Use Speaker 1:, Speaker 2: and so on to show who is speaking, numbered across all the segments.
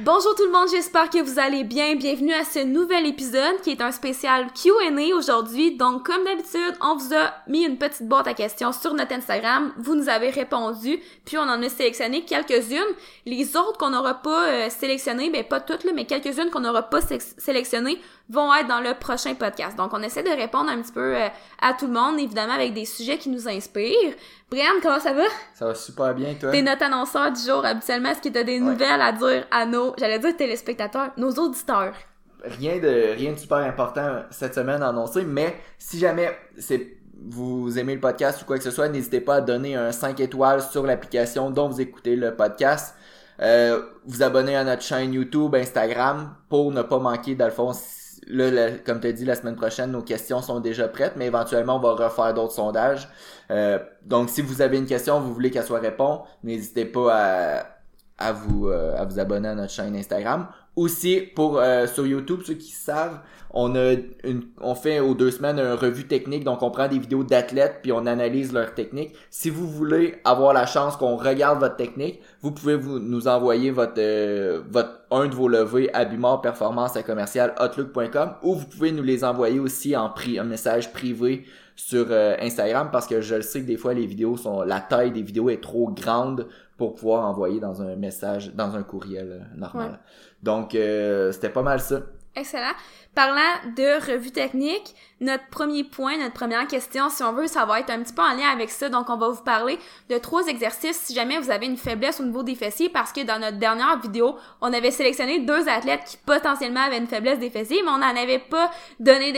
Speaker 1: Bonjour tout le monde, j'espère que vous allez bien. Bienvenue à ce nouvel épisode qui est un spécial Q&A aujourd'hui. Donc comme d'habitude, on vous a mis une petite boîte à questions sur notre Instagram. Vous nous avez répondu, puis on en a sélectionné quelques-unes. Les autres qu'on n'aura pas euh, sélectionnées, ben pas toutes là, mais quelques-unes qu'on n'aura pas sélectionnées vont être dans le prochain podcast. Donc on essaie de répondre un petit peu euh, à tout le monde, évidemment avec des sujets qui nous inspirent. Brian, comment ça va?
Speaker 2: Ça va super bien, toi?
Speaker 1: T'es notre annonceur du jour, habituellement. Est-ce que t'as des nouvelles à dire à nos, j'allais dire téléspectateurs, nos auditeurs?
Speaker 2: Rien de, rien de super important cette semaine à annoncer, mais si jamais c'est, vous aimez le podcast ou quoi que ce soit, n'hésitez pas à donner un 5 étoiles sur l'application dont vous écoutez le podcast. Euh, vous abonner à notre chaîne YouTube, Instagram pour ne pas manquer d'Alphonse là, comme tu as dit, la semaine prochaine, nos questions sont déjà prêtes, mais éventuellement, on va refaire d'autres sondages. Euh, donc, si vous avez une question, vous voulez qu'elle soit répondue, n'hésitez pas à, à vous, euh, à vous abonner à notre chaîne Instagram. Aussi, pour euh, sur YouTube, ceux qui savent, on a une, on fait aux deux semaines une revue technique, donc on prend des vidéos d'athlètes puis on analyse leur technique. Si vous voulez avoir la chance qu'on regarde votre technique, vous pouvez vous nous envoyer votre euh, votre un de vos levées à Performance à commercial outlook.com ou vous pouvez nous les envoyer aussi en pri un message privé sur euh, Instagram parce que je le sais que des fois les vidéos sont la taille des vidéos est trop grande pour pouvoir envoyer dans un message dans un courriel normal. Donc c'était pas mal ça.
Speaker 1: Excellent. Parlant de revue technique, notre premier point, notre première question, si on veut, ça va être un petit peu en lien avec ça. Donc, on va vous parler de trois exercices si jamais vous avez une faiblesse au niveau des fessiers, parce que dans notre dernière vidéo, on avait sélectionné deux athlètes qui potentiellement avaient une faiblesse des fessiers, mais on n'en avait pas donné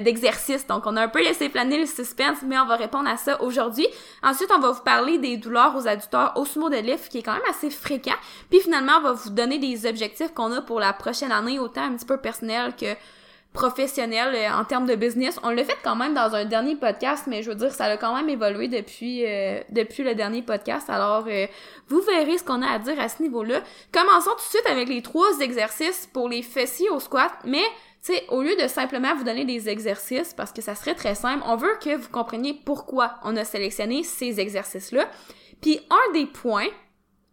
Speaker 1: d'exercice. Donc, on a un peu laissé planer le suspense, mais on va répondre à ça aujourd'hui. Ensuite, on va vous parler des douleurs aux adducteurs au sumo de lift, qui est quand même assez fréquent. Puis finalement, on va vous donner des objectifs qu'on a pour la prochaine année, autant un petit peu personnel que professionnel euh, en termes de business. On l'a fait quand même dans un dernier podcast, mais je veux dire, ça a quand même évolué depuis euh, depuis le dernier podcast. Alors, euh, vous verrez ce qu'on a à dire à ce niveau-là. Commençons tout de suite avec les trois exercices pour les fessiers au squat, mais tu sais, au lieu de simplement vous donner des exercices, parce que ça serait très simple, on veut que vous compreniez pourquoi on a sélectionné ces exercices-là. Puis un des points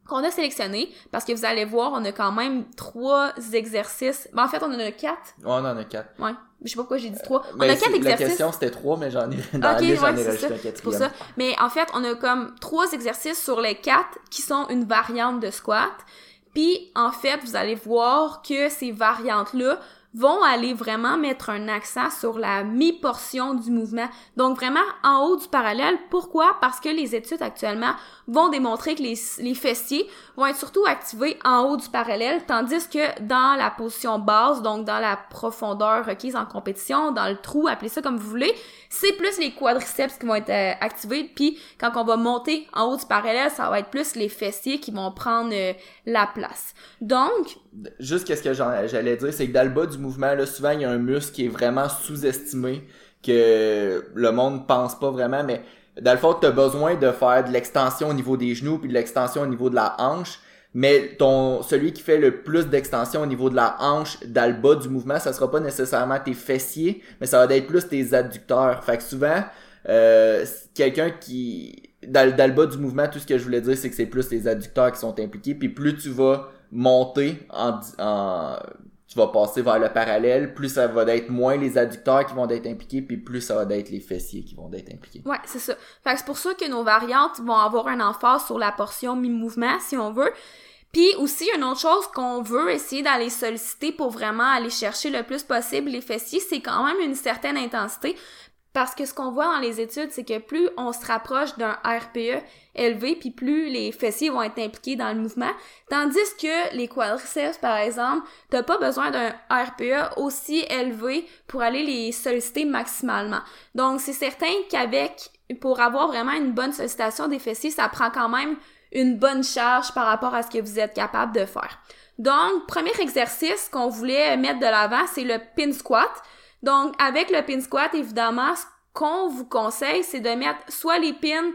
Speaker 1: qu'on a sélectionné, parce que vous allez voir, on a quand même trois exercices. Ben, en fait, on en a quatre.
Speaker 2: Ouais, on en a quatre.
Speaker 1: Ouais. Je sais pas pourquoi j'ai dit trois. on a quatre exercices.
Speaker 2: La question, c'était trois, mais j'en ai, dans okay, j'en ai rajouté un quatrième.
Speaker 1: pour ça. Mais en fait, on a comme trois exercices sur les quatre qui sont une variante de squat. Puis, en fait, vous allez voir que ces variantes-là vont aller vraiment mettre un accent sur la mi-portion du mouvement. Donc vraiment en haut du parallèle. Pourquoi? Parce que les études actuellement vont démontrer que les, fessiers vont être surtout activés en haut du parallèle, tandis que dans la position basse, donc dans la profondeur requise en compétition, dans le trou, appelez ça comme vous voulez, c'est plus les quadriceps qui vont être euh, activés, puis quand on va monter en haut du parallèle, ça va être plus les fessiers qui vont prendre euh, la place. Donc...
Speaker 2: Juste qu'est-ce que j'allais dire, c'est que dans là, souvent, il y a un muscle qui est vraiment sous-estimé, que le monde pense pas vraiment, mais dans le fond, tu as besoin de faire de l'extension au niveau des genoux puis de l'extension au niveau de la hanche. Mais ton celui qui fait le plus d'extension au niveau de la hanche dans le bas du mouvement, ça sera pas nécessairement tes fessiers, mais ça va être plus tes adducteurs. Fait que souvent, euh, quelqu'un qui dans, le bas du mouvement, tout ce que je voulais dire, c'est que c'est plus tes adducteurs qui sont impliqués. Puis plus tu vas monter en, en tu vas passer vers le parallèle, plus ça va être moins les adducteurs qui vont être impliqués, puis plus ça va être les fessiers qui vont être impliqués.
Speaker 1: Ouais, c'est ça. Fait que c'est pour ça que nos variantes vont avoir un emphase sur la portion mi-mouvement, si on veut. Puis aussi, une autre chose qu'on veut essayer d'aller solliciter pour vraiment aller chercher le plus possible les fessiers, c'est quand même une certaine intensité. Parce que ce qu'on voit dans les études, c'est que plus on se rapproche d'un RPE élevé, puis plus les fessiers vont être impliqués dans le mouvement. Tandis que les quadriceps, par exemple, t'as pas besoin d'un RPE aussi élevé pour aller les solliciter maximalement. Donc, c'est certain qu'avec, pour avoir vraiment une bonne sollicitation des fessiers, ça prend quand même une bonne charge par rapport à ce que vous êtes capable de faire. Donc, premier exercice qu'on voulait mettre de l'avant, c'est le pin squat. Donc, avec le pin squat, évidemment, ce qu'on vous conseille, c'est de mettre soit les pins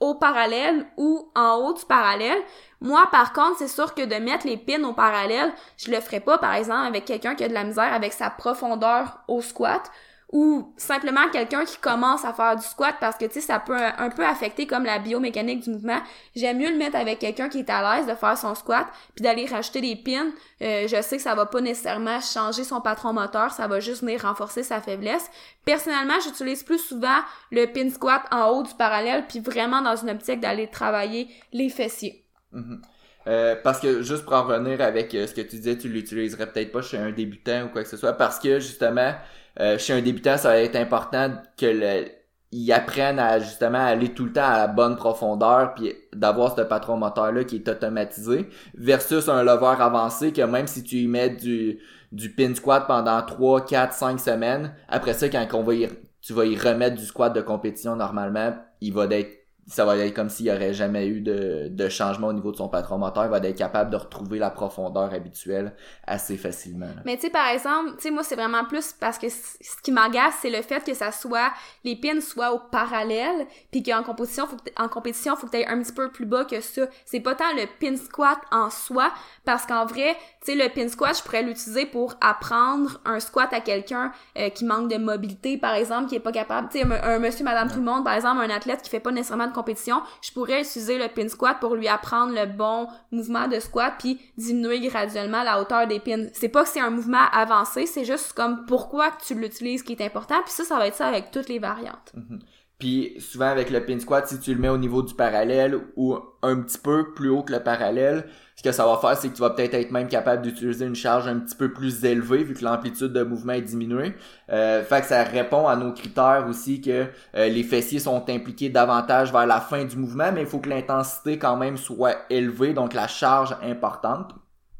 Speaker 1: au parallèle ou en haut du parallèle. Moi, par contre, c'est sûr que de mettre les pins au parallèle, je le ferai pas, par exemple, avec quelqu'un qui a de la misère avec sa profondeur au squat. Ou simplement quelqu'un qui commence à faire du squat parce que tu sais ça peut un, peu affecter comme la biomécanique du mouvement. J'aime mieux le mettre avec quelqu'un qui est à l'aise de faire son squat puis d'aller rajouter des pins. Euh, je sais que ça va pas nécessairement changer son patron moteur, ça va juste venir renforcer sa faiblesse. Personnellement, j'utilise plus souvent le pin squat en haut du parallèle puis vraiment dans une optique d'aller travailler les fessiers.
Speaker 2: Mhm. Euh, parce que juste pour en revenir avec euh, ce que tu disais, tu l'utiliserais peut-être pas chez un débutant ou quoi que ce soit, parce que justement, euh, chez un débutant, ça va être important que le, ils apprennent à justement aller tout le temps à la bonne profondeur puis d'avoir ce patron moteur là qui est automatisé versus un lever avancé que même si tu y mets du du pin squat pendant 3 4 5 semaines après ça quand va tu vas y remettre du squat de compétition normalement il va être ça va être comme s'il n'y aurait jamais eu de, de changement au niveau de son patron moteur. Il va être capable de retrouver la profondeur habituelle assez facilement.
Speaker 1: Mais tu sais, par exemple, tu sais, moi, c'est vraiment plus parce que ce qui m'agace, c'est le fait que ça soit, les pins soient au parallèle, puis qu'en compétition, faut en compétition, faut que tu un petit peu plus bas que ça. C'est pas tant le pin squat en soi, parce qu'en vrai, tu sais, le pin squat, je pourrais l'utiliser pour apprendre un squat à quelqu'un euh, qui manque de mobilité, par exemple, qui est pas capable, tu sais, un, monsieur, madame, tout le monde, par exemple, un athlète qui fait pas nécessairement de compétition, je pourrais utiliser le pin squat pour lui apprendre le bon mouvement de squat puis diminuer graduellement la hauteur des pins. C'est pas que c'est un mouvement avancé, c'est juste comme pourquoi tu l'utilises qui est important, puis ça, ça va être ça avec toutes les variantes.
Speaker 2: Mhm. Puis souvent avec le pin squat, si tu le mets au niveau du parallèle ou un petit peu plus haut que le parallèle, ce que ça va faire, c'est que tu vas peut-être être même capable d'utiliser une charge un petit peu plus élevée vu que l'amplitude de mouvement est diminuée. Euh, fait que ça répond à nos critères aussi que euh, les fessiers sont impliqués davantage vers la fin du mouvement, mais il faut que l'intensité quand même soit élevée, donc la charge importante.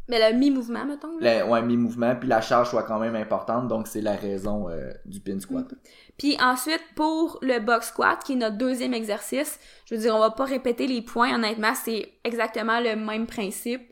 Speaker 1: Mais le mi-mouvement, mettons.
Speaker 2: Le, ouais, mi-mouvement, puis la charge soit quand même importante, donc c'est la raison euh, du pin squat. Mm.
Speaker 1: Puis ensuite, pour le box squat, qui est notre deuxième exercice, je veux dire, on va pas répéter les points, honnêtement, c'est exactement le même principe.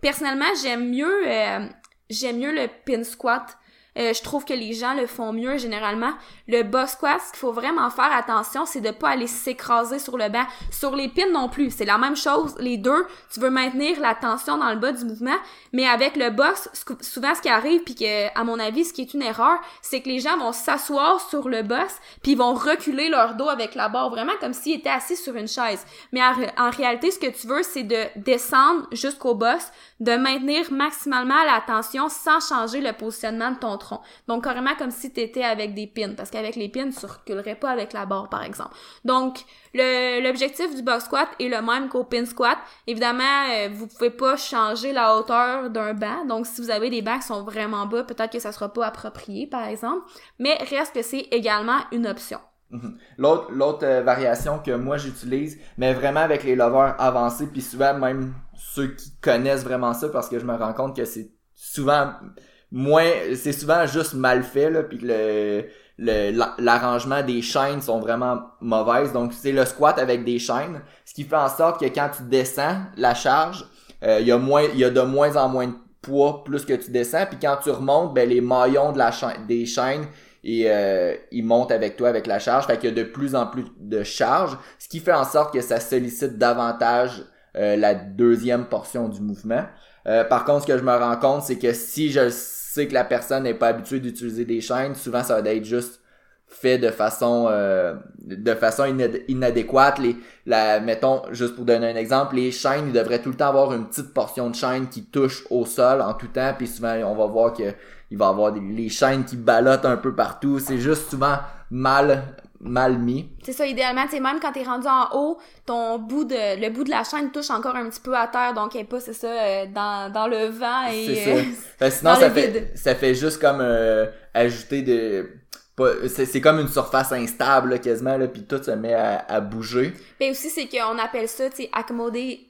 Speaker 1: Personnellement, j'aime mieux, euh, j'aime mieux le pin squat euh, je trouve que les gens le font mieux généralement. Le box squat, ce qu'il faut vraiment faire attention, c'est de pas aller s'écraser sur le banc. Sur les pins non plus, c'est la même chose. Les deux, tu veux maintenir la tension dans le bas du mouvement, mais avec le box, souvent ce qui arrive, puis que à mon avis, ce qui est une erreur, c'est que les gens vont s'asseoir sur le box, puis ils vont reculer leur dos avec la barre, vraiment comme s'ils étaient assis sur une chaise. Mais en, réalité, ce que tu veux, c'est de descendre jusqu'au boss, de maintenir maximalement la tension sans changer le positionnement de ton donc, carrément comme si tu étais avec des pins, parce qu'avec les pins, tu reculerais pas avec la barre, par exemple. Donc, l'objectif du box squat est le même qu'au pin squat. Évidemment, euh, vous pouvez pas changer la hauteur d'un banc. Donc, si vous avez des bancs qui sont vraiment bas, peut-être que ça sera pas approprié, par exemple. Mais reste que c'est également une option.
Speaker 2: Mhm. L'autre l'autre euh, variation que moi j'utilise, mais vraiment avec les lovers avancés, puis souvent même ceux qui connaissent vraiment ça, parce que je me rends compte que c'est souvent moins c'est souvent juste mal fait là puis le l'arrangement des chaînes sont vraiment mauvaises. Donc c'est le squat avec des chaînes ce qui fait en sorte que quand tu descends la charge euh, il y a moins il y a de moins en moins de poids plus que tu descends. Puis quand tu remontes ben les maillons de la chaîne des chaînes et euh, ils montent avec toi avec la charge. Fait qu'il y a de plus en plus de charge ce qui fait en sorte que ça sollicite davantage euh, la deuxième portion du mouvement. Par contre ce que je me rends compte c'est que si je sais que la personne n'est pas habituée d'utiliser des chaînes, souvent ça va être juste fait de façon euh, de façon inadéquate. Les la mettons juste pour donner un exemple les chaînes ils devraient tout le temps avoir une petite portion de chaîne qui touche au sol en tout temps puis souvent on va voir que il va avoir des, les chaînes qui ballottent un peu partout. C'est juste souvent mal mal mis.
Speaker 1: C'est ça, idéalement, tu même quand t'es rendu en haut, ton bout de, le bout de la chaîne touche encore un petit peu à terre, donc elle est pas, c'est ça, euh, dans, dans le vent et. C'est
Speaker 2: ça. sinon, ça fait, ça fait juste comme euh, ajouter de c'est comme une surface instable quasiment là puis tout se met à, bouger.
Speaker 1: Mais aussi c'est qu'on appelle ça tu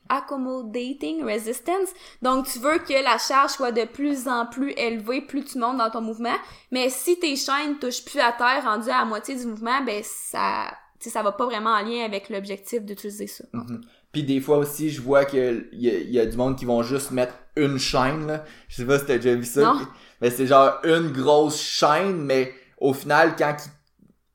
Speaker 1: accommodating resistance. Donc tu veux que la charge soit de plus en plus élevée plus tu montes dans ton mouvement, mais si tes chaînes touchent plus à terre rendu à la moitié du mouvement, ben ça ça va pas vraiment en lien avec l'objectif d'utiliser ça.
Speaker 2: Mm-hmm. Puis des fois aussi, je vois que il y, a du monde qui vont juste mettre une chaîne là. Je sais pas si t'as déjà vu ça. Mais c'est genre une grosse chaîne mais au final, quand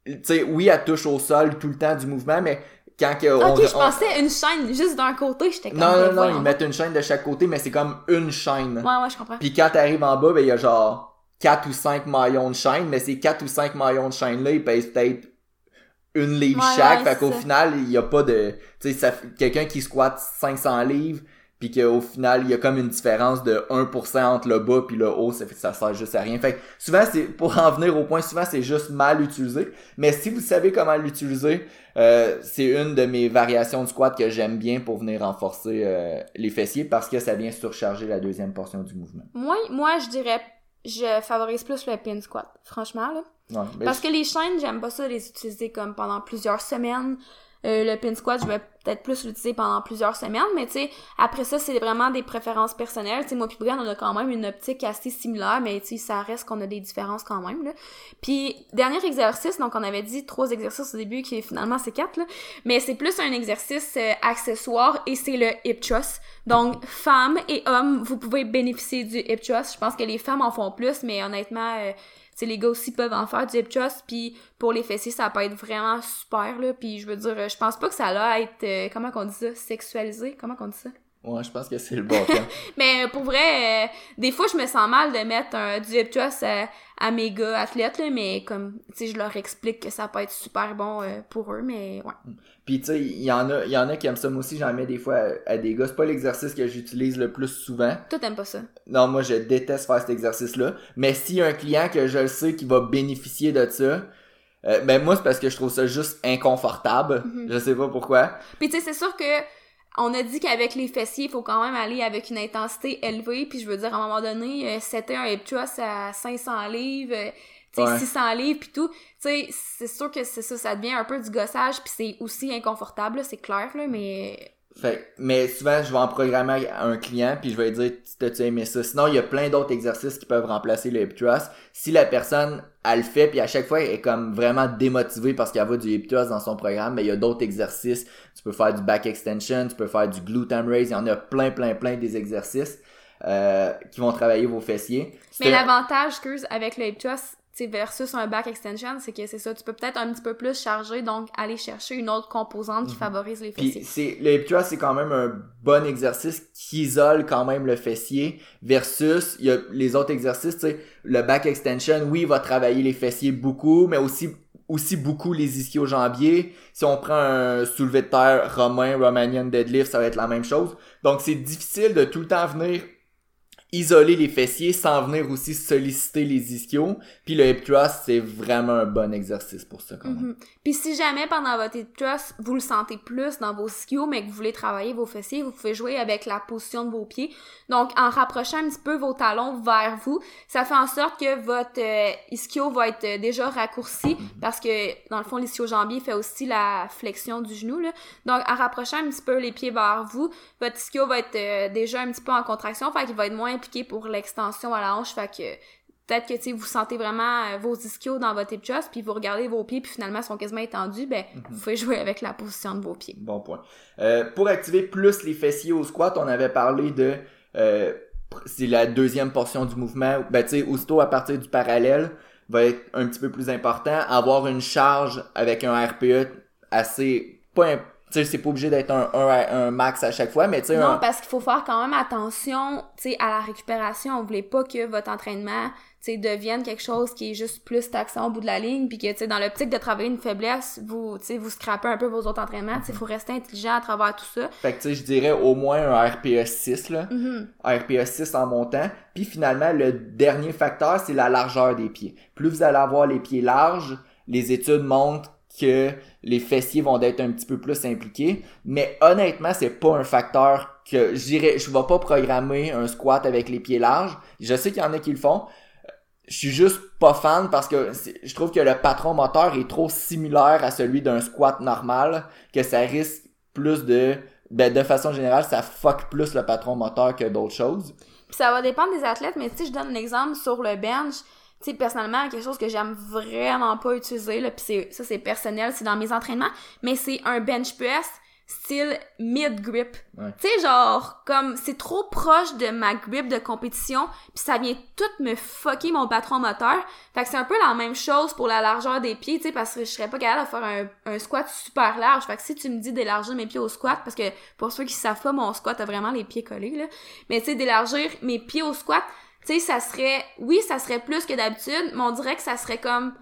Speaker 2: tu sais, oui, elle touche au sol tout le temps du mouvement, mais quand que
Speaker 1: Ok, je pensais une chaîne juste d'un côté, j'étais comme.
Speaker 2: Non, non, non, ils mettent une chaîne de chaque côté, mais c'est comme une chaîne.
Speaker 1: Ouais, ouais, je comprends.
Speaker 2: Puis quand t'arrives en bas, ben, il y a genre quatre ou cinq maillons de chaîne, mais ces quatre ou cinq maillons de chaîne-là, ils pèsent peut-être une livre
Speaker 1: Ouais,
Speaker 2: chaque,
Speaker 1: ouais,
Speaker 2: fait qu'au final, il y a pas de, tu sais, quelqu'un qui squatte 500 livres, puis qu'au final, il y a comme une différence de 1% entre le bas puis le haut, ça fait ça sert juste à rien. Fait que souvent, c'est, pour en venir au point, souvent, c'est juste mal utilisé. Mais si vous savez comment l'utiliser, euh, c'est une de mes variations de squat que j'aime bien pour venir renforcer euh, les fessiers parce que ça vient surcharger la deuxième portion du mouvement.
Speaker 1: Moi, moi, je dirais, je favorise plus le pin squat, franchement, là.
Speaker 2: Ouais,
Speaker 1: Parce que les chaînes, j'aime pas ça les utiliser comme pendant plusieurs semaines. Euh, le pin squat, je vais peut-être plus l'utiliser pendant plusieurs semaines, mais tu sais, après ça, c'est vraiment des préférences personnelles. Tu sais, moi puis Brian, on a quand même une optique assez similaire, mais tu sais, ça reste qu'on a des différences quand même, là. Puis, dernier exercice, donc on avait dit trois exercices au début, qui finalement c'est quatre, là. Mais c'est plus un exercice euh, accessoire et c'est le hip thrust. Donc, femmes et hommes, vous pouvez bénéficier du hip thrust. Je pense que les femmes en font plus, mais honnêtement, euh, sais, les gars aussi peuvent en faire du hip thrust, puis pour les fessiers, ça peut être vraiment super, là, puis je veux dire, euh, je pense pas que ça a être, euh, comment qu'on dit ça, sexualisé, comment qu'on dit ça?
Speaker 2: Ouais, je pense que c'est le bon terme.
Speaker 1: Mais euh, pour vrai, euh, des fois, je me sens mal de mettre un, du hip thrust à, à mes gars athlètes, là, mais comme, tu sais, je leur explique que ça peut être super bon euh, pour eux, mais ouais.
Speaker 2: Puis tu sais, il y en a, y en a qui aiment ça. Moi aussi, j'en mets des fois à, à des gars. C'est pas l'exercice que j'utilise le plus souvent.
Speaker 1: Toi, t'aimes pas ça?
Speaker 2: Non, moi, je déteste faire cet exercice-là. Mais s'il y a un client que je le sais qui va bénéficier de ça, euh, ben moi, c'est parce que je trouve ça juste inconfortable.
Speaker 1: Mhm.
Speaker 2: Je sais pas pourquoi.
Speaker 1: Puis tu sais, c'est sûr que on a dit qu'avec les fessiers, il faut quand même aller avec une intensité élevée. Puis je veux dire, à un moment donné, c'était un hip thrust à 500 livres, euh, tu sais,
Speaker 2: Ouais.
Speaker 1: 600 livres, puis tout. Tu sais, c'est sûr que c'est ça, ça devient un peu du gossage, puis c'est aussi inconfortable, c'est clair, là, mais...
Speaker 2: Fait, mais souvent, je vais en programmer à un client, puis je vais lui dire, t'as-tu aimé ça? Sinon, il y a plein d'autres exercices qui peuvent remplacer le hip thrust. Si la personne, elle le fait, puis à chaque fois, elle est comme vraiment démotivée parce qu'elle va du hip thrust dans son programme, mais il y a d'autres exercices. Tu peux faire du back extension, tu peux faire du glute ham raise, il y en a plein, plein, plein des exercices euh, qui vont travailler vos fessiers.
Speaker 1: Mais l'avantage, excuse, avec le hip thrust, tu sais, versus un back extension, c'est que c'est ça, tu peux peut-être un petit peu plus charger, donc aller chercher une autre composante qui favorise les fessiers.
Speaker 2: c'est le hip c'est quand même un bon exercice qui isole quand même le fessier versus il y a les autres exercices, tu sais, le back extension, oui, il va travailler les fessiers beaucoup, mais aussi aussi beaucoup les ischio-jambiers. Si on prend un soulevé de terre romain, Romanian deadlift, ça va être la même chose. Donc c'est difficile de tout le temps venir isoler les fessiers sans venir aussi solliciter les ischios. Puis le hip thrust, c'est vraiment un bon exercice pour ça quand même.
Speaker 1: Mhm. Puis si jamais pendant votre hip thrust, vous le sentez plus dans vos ischios, mais que vous voulez travailler vos fessiers, vous pouvez jouer avec la position de vos pieds. Donc, en rapprochant un petit peu vos talons vers vous, ça fait en sorte que votre euh, ischio va être euh, déjà raccourci parce que, dans le fond, l'ischio-jambier fait aussi la flexion du genou. Là. Donc, en rapprochant un petit peu les pieds vers vous, votre ischio va être euh, déjà un petit peu en contraction, fait qu'il va être moins impliqué pour l'extension à la hanche, fait que peut-être que vous sentez vraiment euh, vos ischios dans votre hip thrust, puis vous regardez vos pieds, puis finalement ils sont quasiment étendus, ben vous pouvez jouer avec la position de vos pieds.
Speaker 2: Bon point. Euh, pour activer plus les fessiers au squat, on avait parlé de euh, c'est la deuxième portion du mouvement. Ben tu sais, aussitôt à partir du parallèle va être un petit peu plus important. Avoir une charge avec un RPE assez pas tu sais, c'est pas obligé d'être un, un, un max à chaque fois, mais tu sais,
Speaker 1: Non,
Speaker 2: un-
Speaker 1: parce qu'il faut faire quand même attention, tu sais, à la récupération. Vous voulez pas que votre entraînement, tu sais, devienne quelque chose qui est juste plus taxant au bout de la ligne, puis que, tu sais, dans l'optique de travailler une faiblesse, vous, tu sais, vous scrapez un peu vos autres entraînements. Tu sais, faut rester intelligent à travers tout ça.
Speaker 2: fait que tu sais, je dirais au moins un RPE 6 là.
Speaker 1: Mhm.
Speaker 2: un RPE 6 en montant. Puis finalement, le dernier facteur, c'est la largeur des pieds. Plus vous allez avoir les pieds larges, les études montrent que les fessiers vont être un petit peu plus impliqués. Mais honnêtement, c'est pas un facteur que je dirais, je vais pas programmer un squat avec les pieds larges. Je sais qu'il y en a qui le font. Je suis juste pas fan parce que je trouve que le patron moteur est trop similaire à celui d'un squat normal que ça risque plus de ben, de façon générale, ça fuck plus le patron moteur que d'autres choses.
Speaker 1: Puis ça va dépendre des athlètes, mais sais, je donne un exemple sur le bench. Tu sais, personnellement, quelque chose que j'aime vraiment pas utiliser, là, c'est, ça c'est personnel, c'est dans mes entraînements, mais c'est un bench press style mid-grip.
Speaker 2: Ouais.
Speaker 1: Tu sais, genre, comme, c'est trop proche de ma grip de compétition, puis ça vient tout me fucker mon patron moteur. Fait que c'est un peu la même chose pour la largeur des pieds, tu sais, parce que je serais pas capable de faire un, un squat super large. Fait que si tu me dis d'élargir mes pieds au squat, parce que pour ceux qui savent pas, mon squat a vraiment les pieds collés, là. Mais tu sais, d'élargir mes pieds au squat, sais, ça serait, oui, ça serait plus que d'habitude, mais on dirait que ça serait comme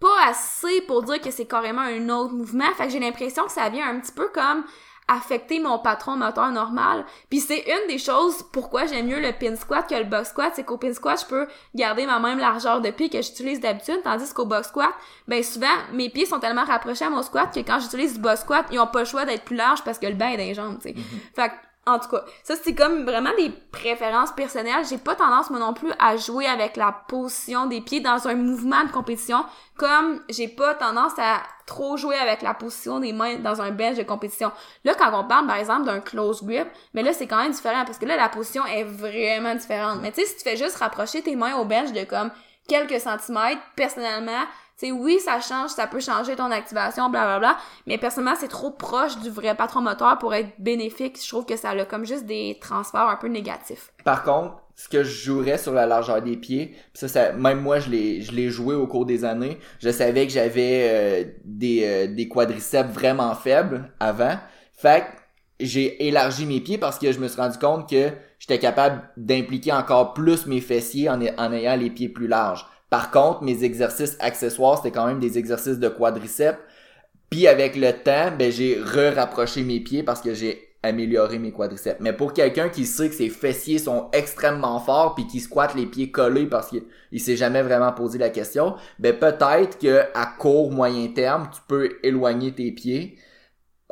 Speaker 1: pas assez pour dire que c'est carrément un autre mouvement. Fait que j'ai l'impression que ça vient un petit peu comme affecter mon patron moteur normal. Puis c'est une des choses pourquoi j'aime mieux le pin squat que le box squat, c'est qu'au pin squat, je peux garder ma même largeur de pied que j'utilise d'habitude, tandis qu'au box squat, ben souvent, mes pieds sont tellement rapprochés à mon squat que quand j'utilise du box squat, ils ont pas le choix d'être plus larges parce que le bain est dans les jambes, tu sais.
Speaker 2: Mm-hmm.
Speaker 1: Fait que en tout cas, ça c'est comme vraiment des préférences personnelles. J'ai pas tendance moi non plus à jouer avec la position des pieds dans un mouvement de compétition, comme j'ai pas tendance à trop jouer avec la position des mains dans un bench de compétition. Là, quand on parle par exemple d'un close grip, mais là c'est quand même différent parce que là la position est vraiment différente. Mais tu sais, si tu fais juste rapprocher tes mains au bench de comme quelques centimètres, personnellement, sais, oui, ça change, ça peut changer ton activation, blablabla, mais personnellement, c'est trop proche du vrai patron moteur pour être bénéfique. Je trouve que ça a comme juste des transferts un peu négatifs.
Speaker 2: Par contre, ce que je jouerais sur la largeur des pieds, ça, ça même moi je l'ai je l'ai joué au cours des années. Je savais que j'avais euh, des euh, des quadriceps vraiment faibles avant. Fait j'ai élargi mes pieds parce que je me suis rendu compte que j'étais capable d'impliquer encore plus mes fessiers en ayant les pieds plus larges. Par contre, mes exercices accessoires, c'était quand même des exercices de quadriceps. Puis avec le temps, ben j'ai re-rapproché mes pieds parce que j'ai amélioré mes quadriceps. Mais pour quelqu'un qui sait que ses fessiers sont extrêmement forts puis qui squatte les pieds collés parce qu'il s'est jamais vraiment posé la question, ben peut-être que à court moyen terme, tu peux éloigner tes pieds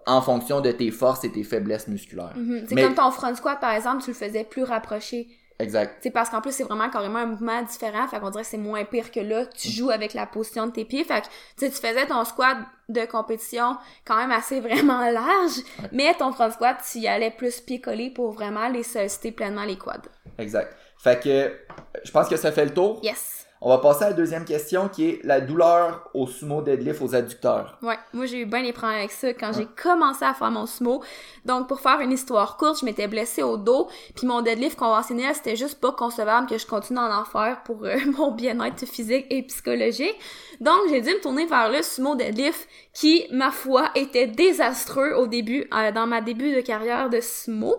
Speaker 2: en fonction de tes forces et tes faiblesses musculaires.
Speaker 1: Mhm. C'est
Speaker 2: Mais-
Speaker 1: comme ton front squat, par exemple, tu le faisais plus rapproché.
Speaker 2: Exact.
Speaker 1: C'est parce qu'en plus, c'est vraiment carrément un mouvement différent. Fait qu'on dirait que c'est moins pire que là. Tu joues avec la position de tes pieds. Fait que, tu sais, tu faisais ton squat de compétition quand même assez vraiment large. Mais ton front squat, tu y allais plus pied collé pour vraiment les solliciter pleinement les quads.
Speaker 2: Exact. Fait que je pense que ça fait le tour.
Speaker 1: Yes.
Speaker 2: On va passer à la deuxième question qui est la douleur au sumo deadlift aux adducteurs.
Speaker 1: Ouais, moi j'ai eu bien les problèmes avec ça quand j'ai commencé à faire mon sumo. Donc pour faire une histoire courte, je m'étais blessée au dos, puis mon deadlift conventionnel, c'était juste pas concevable que je continue à en faire pour euh, mon bien-être physique et psychologique. Donc j'ai dû me tourner vers le sumo deadlift qui, ma foi, était désastreux au début, euh, dans ma début de carrière de sumo.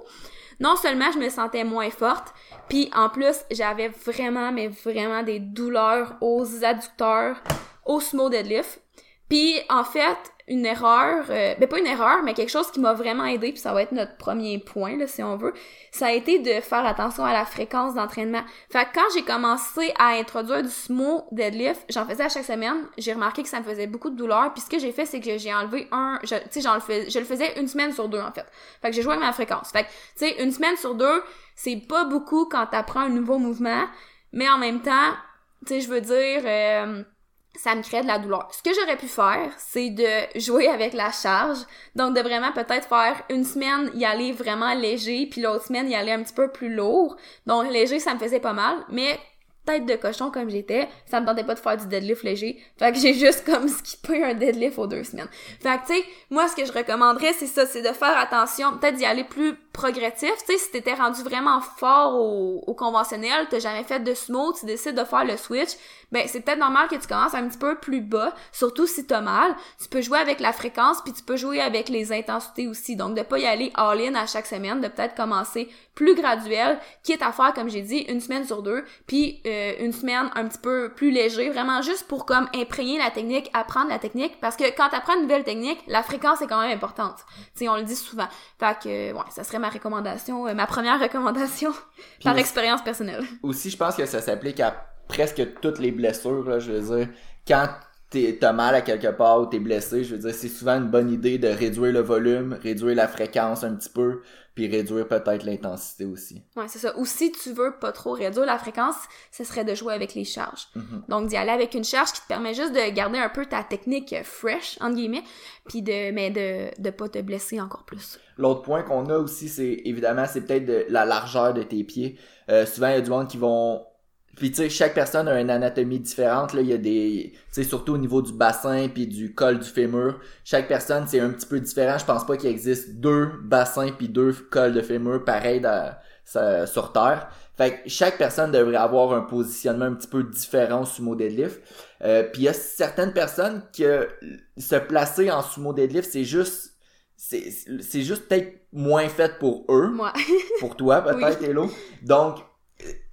Speaker 1: Non seulement je me sentais moins forte, puis en plus j'avais vraiment, mais vraiment des douleurs aux adducteurs, au sumo deadlift. Puis en fait, une erreur, euh, ben pas une erreur, mais quelque chose qui m'a vraiment aidé, puis ça va être notre premier point là si on veut, ça a été de faire attention à la fréquence d'entraînement. Fait que quand j'ai commencé à introduire du sumo deadlift, j'en faisais à chaque semaine, j'ai remarqué que ça me faisait beaucoup de douleur, puis ce que j'ai fait c'est que j'ai enlevé un, tu sais j'en le fais, je le faisais une semaine sur deux en fait. Fait que j'ai joué avec ma fréquence. Fait que tu sais une semaine sur deux, c'est pas beaucoup quand t'apprends un nouveau mouvement, mais en même temps, tu sais je veux dire euh, ça me crée de la douleur. Ce que j'aurais pu faire, c'est de jouer avec la charge. Donc, de vraiment peut-être faire une semaine y aller vraiment léger, puis l'autre semaine y aller un petit peu plus lourd. Donc, léger, ça me faisait pas mal, mais tête de cochon comme j'étais, ça me tentait pas de faire du deadlift léger. Fait que j'ai juste comme skippé un deadlift aux deux semaines. Fait que, tu sais, moi, ce que je recommanderais, c'est ça, c'est de faire attention, peut-être d'y aller plus progressif. Tu sais, si t'étais rendu vraiment fort au, au conventionnel, t'as jamais fait de sumo, tu décides de faire le switch, ben c'est peut-être normal que tu commences un petit peu plus bas, surtout si t'as mal. Tu peux jouer avec la fréquence, puis tu peux jouer avec les intensités aussi. Donc, de pas y aller all-in à chaque semaine, de peut-être commencer plus graduel, quitte à faire, comme j'ai dit, une semaine sur deux, puis euh, une semaine un petit peu plus léger, vraiment juste pour comme imprégner la technique, apprendre la technique, parce que quand t'apprends une nouvelle technique, la fréquence est quand même importante. Tu sais, on le dit souvent. Fait que, ouais, ça serait ma recommandation, euh, ma première recommandation par expérience personnelle.
Speaker 2: Aussi, je pense que ça s'applique à presque toutes les blessures, là, je veux dire. Quand t'as mal à quelque part ou t'es blessé, je veux dire, c'est souvent une bonne idée de réduire le volume, réduire la fréquence un petit peu, puis réduire peut-être l'intensité aussi.
Speaker 1: Ouais, c'est ça. Ou si tu veux pas trop réduire la fréquence, ce serait de jouer avec les charges.
Speaker 2: Mhm.
Speaker 1: Donc d'y aller avec une charge qui te permet juste de garder un peu ta technique euh, fresh entre guillemets, puis de mais de de pas te blesser encore plus.
Speaker 2: L'autre point qu'on a aussi, c'est évidemment, c'est peut-être de la largeur de tes pieds. Euh, souvent, il y a du monde qui vont... Puis tu sais, chaque personne a une anatomie différente. Là, il y a des... Tu sais, surtout au niveau du bassin puis du col du fémur. Chaque personne, c'est un petit peu différent. Je pense pas qu'il existe deux bassins puis deux cols de fémur pareils dans- sur Terre. Fait que chaque personne devrait avoir un positionnement un petit peu différent au sumo deadlift. Euh, puis il y a certaines personnes que se placer en sumo deadlift, c'est juste c'est c'est juste peut-être moins fait pour eux,
Speaker 1: Moi.
Speaker 2: pour toi peut-être Hello. Donc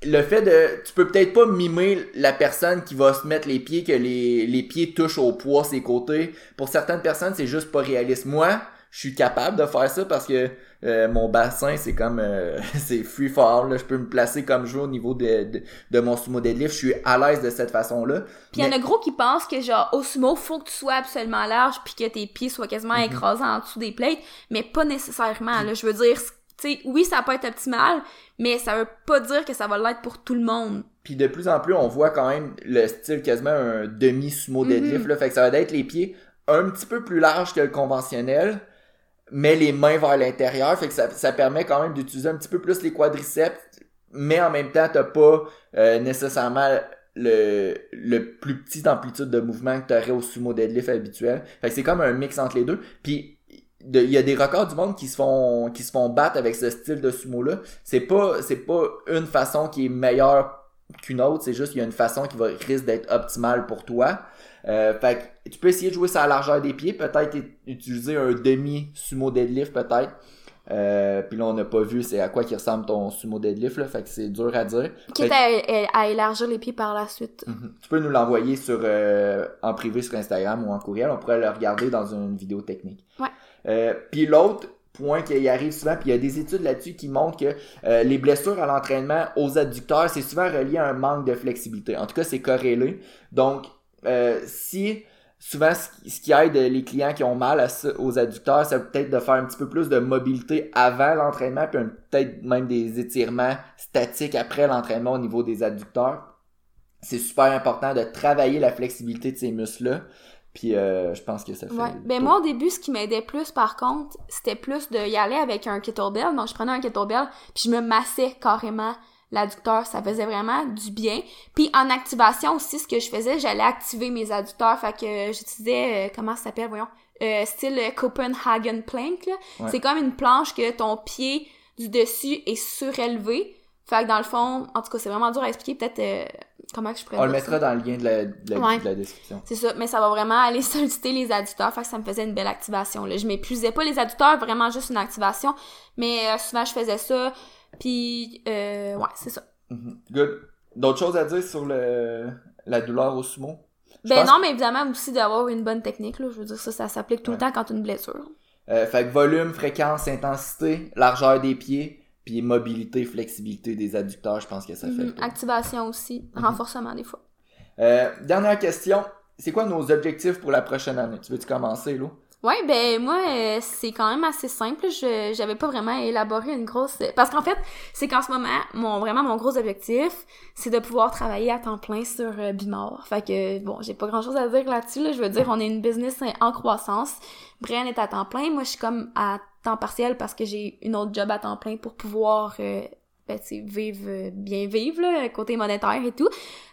Speaker 2: le fait de tu peux peut-être pas mimer la personne qui va se mettre les pieds que les, les pieds touchent au poids ses côtés. Pour certaines personnes c'est juste pas réaliste. Moi je suis capable de faire ça parce que euh, mon bassin c'est comme euh, c'est free fall là. Je peux me placer comme je veux au niveau de, de, de mon sumo deadlift. Je suis à l'aise de cette façon là
Speaker 1: Puis il y en a gros qui pensent que genre au sumo, faut que tu sois absolument large puis que tes pieds soient quasiment
Speaker 2: Mhm.
Speaker 1: écrasés en dessous des plates, mais pas nécessairement. Là, je veux dire, sais, oui, ça peut être optimal, mais ça veut pas dire que ça va l'être pour tout le monde.
Speaker 2: Puis de plus en plus, on voit quand même le style quasiment un demi-sumo deadlift. Là. Fait que ça va être les pieds un petit peu plus larges que le conventionnel, mais les mains vers l'intérieur. Fait que ça, ça permet quand même d'utiliser un petit peu plus les quadriceps, mais en même temps, t'as pas euh, nécessairement le, le plus petite amplitude de mouvement que t'aurais au sumo deadlift habituel. Fait que c'est comme un mix entre les deux. Puis il y a des records du monde qui se font qui se font battre avec ce style de sumo là. C'est pas c'est pas une façon qui est meilleure qu'une autre, c'est juste qu'il y a une façon qui va risque d'être optimale pour toi. Euh, fait que tu peux essayer de jouer sur la largeur des pieds, peut-être utiliser un demi sumo deadlift peut-être. Euh, puis là on n'a pas vu c'est à quoi qui ressemble ton sumo deadlift là, fait que c'est dur à dire.
Speaker 1: Quitte
Speaker 2: Fait-
Speaker 1: à, à élargir les pieds par la suite.
Speaker 2: Mhm. Tu peux nous l'envoyer sur euh, en privé sur Instagram ou en courriel. On pourrait le regarder dans une vidéo technique.
Speaker 1: Ouais.
Speaker 2: Euh, puis l'autre point qui arrive souvent, puis il y a des études là-dessus qui montrent que euh, les blessures à l'entraînement aux adducteurs, c'est souvent relié à un manque de flexibilité. En tout cas, c'est corrélé. Donc, euh, si souvent ce qui, aide les clients qui ont mal aux adducteurs, c'est peut-être de faire un petit peu plus de mobilité avant l'entraînement, puis peut-être même des étirements statiques après l'entraînement au niveau des adducteurs c'est super important de travailler la flexibilité de ces muscles-là. Puis euh, je pense que ça fait.
Speaker 1: Ouais. Ben moi au début, ce qui m'aidait plus par contre, c'était plus de y aller avec un kettlebell. Donc je prenais un kettlebell, puis je me massais carrément l'adducteur, ça faisait vraiment du bien. Puis en activation aussi, ce que je faisais, j'allais activer mes adducteurs, fait que j'utilisais euh, comment ça s'appelle, voyons, euh, style euh, Copenhagen plank. là.
Speaker 2: Ouais.
Speaker 1: C'est comme une planche que ton pied du dessus est surélevé. Fait que dans le fond, en tout cas, c'est vraiment dur à expliquer. Peut-être euh, comment que je pourrais
Speaker 2: On le
Speaker 1: ça.
Speaker 2: mettra dans le lien de la, de la,
Speaker 1: Ouais.
Speaker 2: de la description.
Speaker 1: C'est ça, mais ça va vraiment aller solliciter les adducteurs, fait que ça me faisait une belle activation. Là. Je m'épuisais pas les adducteurs, vraiment juste une activation, mais euh, souvent je faisais ça, puis euh, ouais, c'est ça.
Speaker 2: Mhm. Good. D'autres choses à dire sur le la douleur au sumo? Je
Speaker 1: Ben non, mais évidemment aussi d'avoir une bonne technique, là. Je veux dire, ça, ça s'applique tout le temps quand t'as une blessure.
Speaker 2: Euh, fait que volume, fréquence, intensité, largeur des pieds, puis mobilité, flexibilité des adducteurs, je pense que ça fait.
Speaker 1: Mhm.
Speaker 2: tour.
Speaker 1: Activation aussi,
Speaker 2: Mhm.
Speaker 1: renforcement des fois.
Speaker 2: Euh, dernière question. C'est quoi nos objectifs pour la prochaine année? Tu veux-tu commencer, Lou?
Speaker 1: Ouais, ben moi, euh, c'est quand même assez simple. Je j'avais pas vraiment élaboré une grosse... Parce qu'en fait, c'est qu'en ce moment, mon vraiment mon gros objectif, c'est de pouvoir travailler à temps plein sur euh, Bimor. Fait que, bon, j'ai pas grand-chose à dire là-dessus. Là. Je veux dire, on est une business en croissance. Brian est à temps plein. Moi, je suis comme à temps partiel parce que j'ai une autre job à temps plein pour pouvoir... euh, ben, vivre, euh, bien vivre, côté monétaire et tout.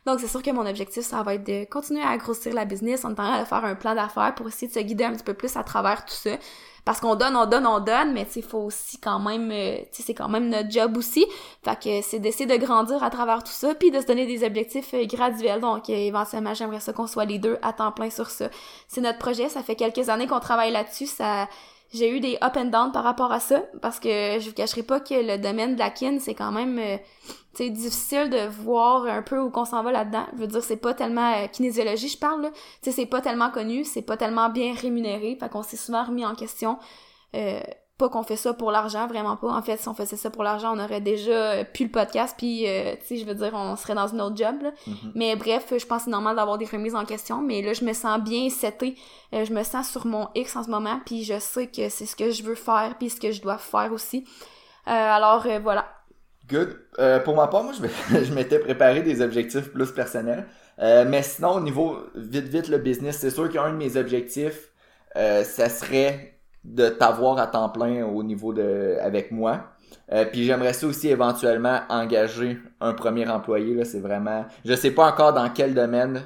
Speaker 1: Donc, c'est sûr que mon objectif, ça va être de continuer à grossir la business en train de faire un plan d'affaires pour essayer de se guider un petit peu plus à travers tout ça. Parce qu'on donne, on donne, on donne, mais sais, faut aussi quand même, euh, c'est quand même notre job aussi. Fait que c'est d'essayer de grandir à travers tout ça, puis de se donner des objectifs euh, graduels. Donc, éventuellement, j'aimerais ça qu'on soit les deux à temps plein sur ça. C'est notre projet, ça fait quelques années qu'on travaille là-dessus, ça... J'ai eu des up and down par rapport à ça, parce que je vous cacherai pas que le domaine de la kin, c'est quand même... euh, c'est difficile de voir un peu où qu'on s'en va là-dedans. Je veux dire, c'est pas tellement euh, kinésiologie, je parle. Tu sais, c'est pas tellement connu, c'est pas tellement bien rémunéré, fait qu'on s'est souvent remis en question. Euh, pas qu'on fait ça pour l'argent, vraiment pas. En fait, si on faisait ça pour l'argent, on aurait déjà euh, pu le podcast, puis, euh, tu sais, je veux dire, on serait dans une autre job, là.
Speaker 2: Mhm.
Speaker 1: Mais bref, je pense que c'est normal d'avoir des remises en question, mais là, je me sens bien setée. Euh, je me sens sur mon X en ce moment, puis je sais que c'est ce que je veux faire, puis ce que je dois faire aussi. Euh, alors, voilà.
Speaker 2: Good. Pour ma part, moi, je, m'étais préparé des objectifs plus personnels. Mais sinon, au niveau vite, vite, le business, c'est sûr qu'un de mes objectifs, ça serait de t'avoir à temps plein au niveau de avec moi. Euh, puis j'aimerais ça aussi éventuellement engager un premier employé. Là, c'est vraiment. Je sais pas encore dans quel domaine,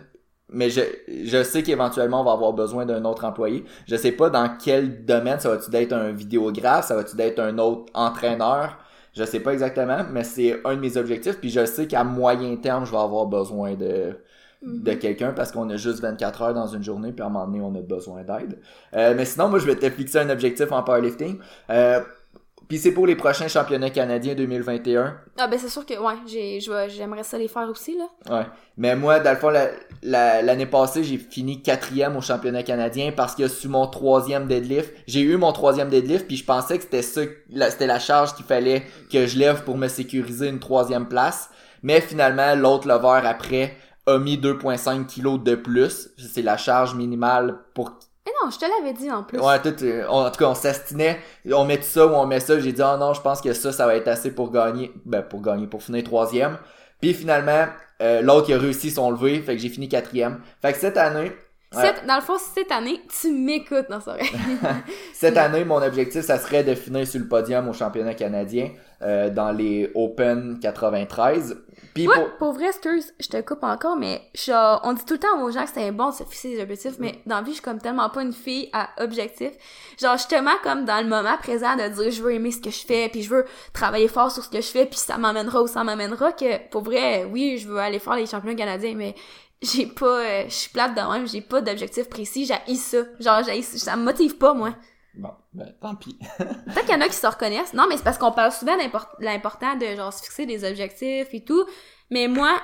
Speaker 2: mais je, je sais qu'éventuellement on va avoir besoin d'un autre employé. Je sais pas dans quel domaine. Ça va-tu d'être un vidéographe, ça va-tu d'être un autre entraîneur. Je sais pas exactement, mais c'est un de mes objectifs. Puis je sais qu'à moyen terme, je vais avoir besoin de, de quelqu'un parce qu'on a juste 24 heures dans une journée, puis à un moment donné, on a besoin d'aide. Euh, mais sinon, moi, je vais te fixer un objectif en powerlifting. Euh, Puis c'est pour les prochains championnats canadiens 2021.
Speaker 1: Ah ben c'est sûr que ouais, j'aimerais ça les faire aussi là.
Speaker 2: Ouais. Mais moi, dans le fond, la- la- l'année passée, j'ai fini quatrième au championnat canadien parce que sur mon troisième deadlift, j'ai eu mon troisième deadlift, puis je pensais que c'était ça, c'était la charge qu'il fallait que je lève pour me sécuriser une troisième place. Mais finalement, l'autre lever après a mis 2.5 kilos de plus. C'est la charge minimale pour
Speaker 1: Mais non, je te l'avais dit en plus.
Speaker 2: Ouais, tout, euh, on- en tout cas, on s'astinait. On met ça ou on met ça. J'ai dit, oh non, je pense que ça, ça va être assez pour gagner. Ben, pour gagner, pour finir troisième. Puis finalement, euh, l'autre, il a réussi son levé. Fait que j'ai fini quatrième. Fait que cette année, ouais,
Speaker 1: Cette- dans le fond, cette année, tu m'écoutes dans ça.
Speaker 2: cette année, mon objectif, ça serait de finir sur le podium au championnat canadien, euh, dans les Open 93. Puis
Speaker 1: Ouais,
Speaker 2: pour-
Speaker 1: pour vrai, excuse, je te coupe encore, mais genre, on dit tout le temps aux gens que c'est bon de se fixer des objectifs, mais dans la vie, je suis comme tellement pas une fille à objectifs. Genre, justement, comme dans le moment présent de dire je veux aimer ce que je fais, puis je veux travailler fort sur ce que je fais, puis ça m'amènera où ça m'amènera, que pour vrai, oui, je veux aller faire les championnats canadiens, mais j'ai pas, euh, je suis plate de même, j'ai pas d'objectif précis, j'ai ça. Genre, j'ai ça me motive pas, moi.
Speaker 2: Bon, ben, tant pis.
Speaker 1: Peut-être qu'il y en a qui se reconnaissent. Non, mais c'est parce qu'on parle souvent d'import- l'important de genre se fixer des objectifs et tout. Mais moi,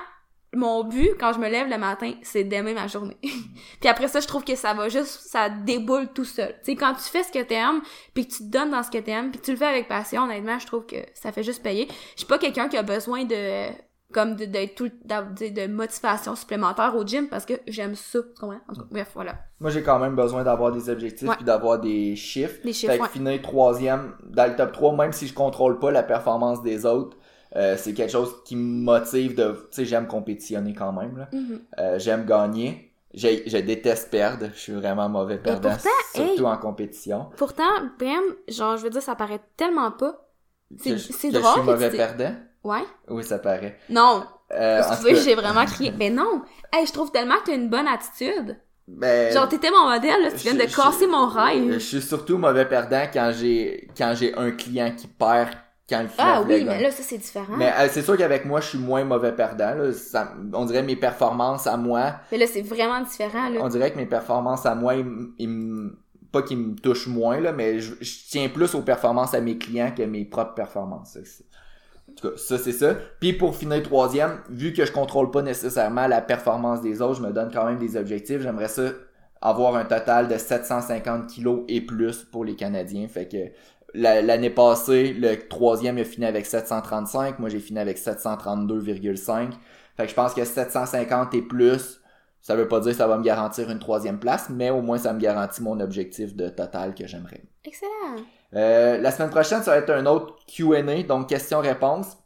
Speaker 1: mon but quand je me lève le matin, c'est d'aimer ma journée. puis après ça, je trouve que ça va juste, ça déboule tout seul. Tu sais, quand tu fais ce que t'aimes, puis que tu te donnes dans ce que t'aimes, puis que tu le fais avec passion, honnêtement, je trouve que ça fait juste payer. Je suis pas quelqu'un qui a besoin de comme de, de, tout, de, de motivation supplémentaire au gym parce que j'aime ça. Tu comprends? En tout cas, bref, voilà.
Speaker 2: Moi, j'ai quand même besoin d'avoir des objectifs
Speaker 1: Ouais.
Speaker 2: puis d'avoir des chiffres.
Speaker 1: Des chiffres,
Speaker 2: Fait que
Speaker 1: ouais.
Speaker 2: finir troisième dans le top 3, même si je contrôle pas la performance des autres, euh, c'est quelque chose qui me motive de... Tu sais, j'aime compétitionner quand même. là.
Speaker 1: Mhm.
Speaker 2: Euh, j'aime gagner. Je déteste perdre. Je suis vraiment mauvais perdant,
Speaker 1: pourtant,
Speaker 2: surtout
Speaker 1: hey!
Speaker 2: en compétition.
Speaker 1: Pourtant, Ben, genre, je veux dire, ça paraît tellement pas. C'est-
Speaker 2: Que je-
Speaker 1: c'est
Speaker 2: que je
Speaker 1: drôle
Speaker 2: suis mauvais perdant?
Speaker 1: Ouais?
Speaker 2: Oui, ça paraît.
Speaker 1: Non.
Speaker 2: Euh,
Speaker 1: Excusez, j'ai vraiment crié. Ben non. Hey, je trouve tellement que t'as une bonne attitude.
Speaker 2: ben,
Speaker 1: Genre, t'étais mon modèle, là. Tu viens de
Speaker 2: je-
Speaker 1: casser
Speaker 2: je-
Speaker 1: mon
Speaker 2: Je
Speaker 1: rêve.
Speaker 2: suis surtout mauvais perdant quand j'ai quand j'ai un client qui perd quand le client
Speaker 1: Ah oui, mais là, ça, c'est différent.
Speaker 2: Mais euh, c'est sûr qu'avec moi, je suis moins mauvais perdant. Là. Ça- on dirait mes performances à moi.
Speaker 1: Mais là, c'est vraiment différent, là.
Speaker 2: On dirait que mes performances à moi, ils, ils pas qu'ils me touchent moins, là, mais je, je tiens plus aux performances à mes clients que mes propres performances. Tout cas, ça c'est ça. Puis pour finir troisième, vu que je contrôle pas nécessairement la performance des autres, je me donne quand même des objectifs. J'aimerais ça avoir un total de 750 kilos et plus pour les Canadiens. Fait que la- l'année passée, le troisième a fini avec 735. Moi, j'ai fini avec 732,5. Fait que je pense que 750 et plus, ça veut pas dire que ça va me garantir une troisième place, mais au moins ça me garantit mon objectif de total que j'aimerais.
Speaker 1: Excellent.
Speaker 2: Euh, la semaine prochaine, ça va être un autre Q&A, donc questions-réponses.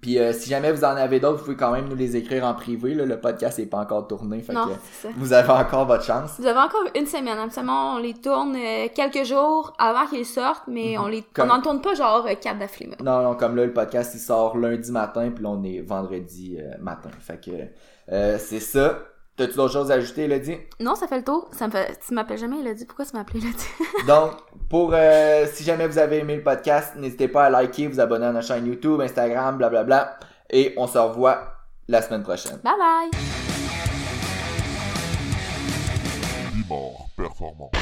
Speaker 2: Puis euh, si jamais vous en avez d'autres, vous pouvez quand même nous les écrire en privé. Là, le podcast n'est pas encore tourné, fait
Speaker 1: Non,
Speaker 2: que vous avez encore votre chance.
Speaker 1: Vous avez encore une semaine. Absolument, on les tourne euh, quelques jours avant qu'ils sortent, mais on les,
Speaker 2: Mhm. Comme-
Speaker 1: on n'en tourne pas genre euh, quatre d'affilée.
Speaker 2: Non, non, comme là, le podcast, il sort lundi matin, puis là, on est vendredi euh, matin. Fait que euh, c'est ça. T'as-tu d'autres choses à ajouter, Elodie?
Speaker 1: Non, ça fait le tour. Ça me fait... Tu m'appelles jamais Elodie. Pourquoi tu m'appelles Elodie?
Speaker 2: Donc, pour euh, si jamais vous avez aimé le podcast, n'hésitez pas à liker, vous abonner à notre chaîne YouTube, Instagram, blablabla. Et on se revoit la semaine prochaine.
Speaker 1: bye bye!
Speaker 3: Bimor Performance.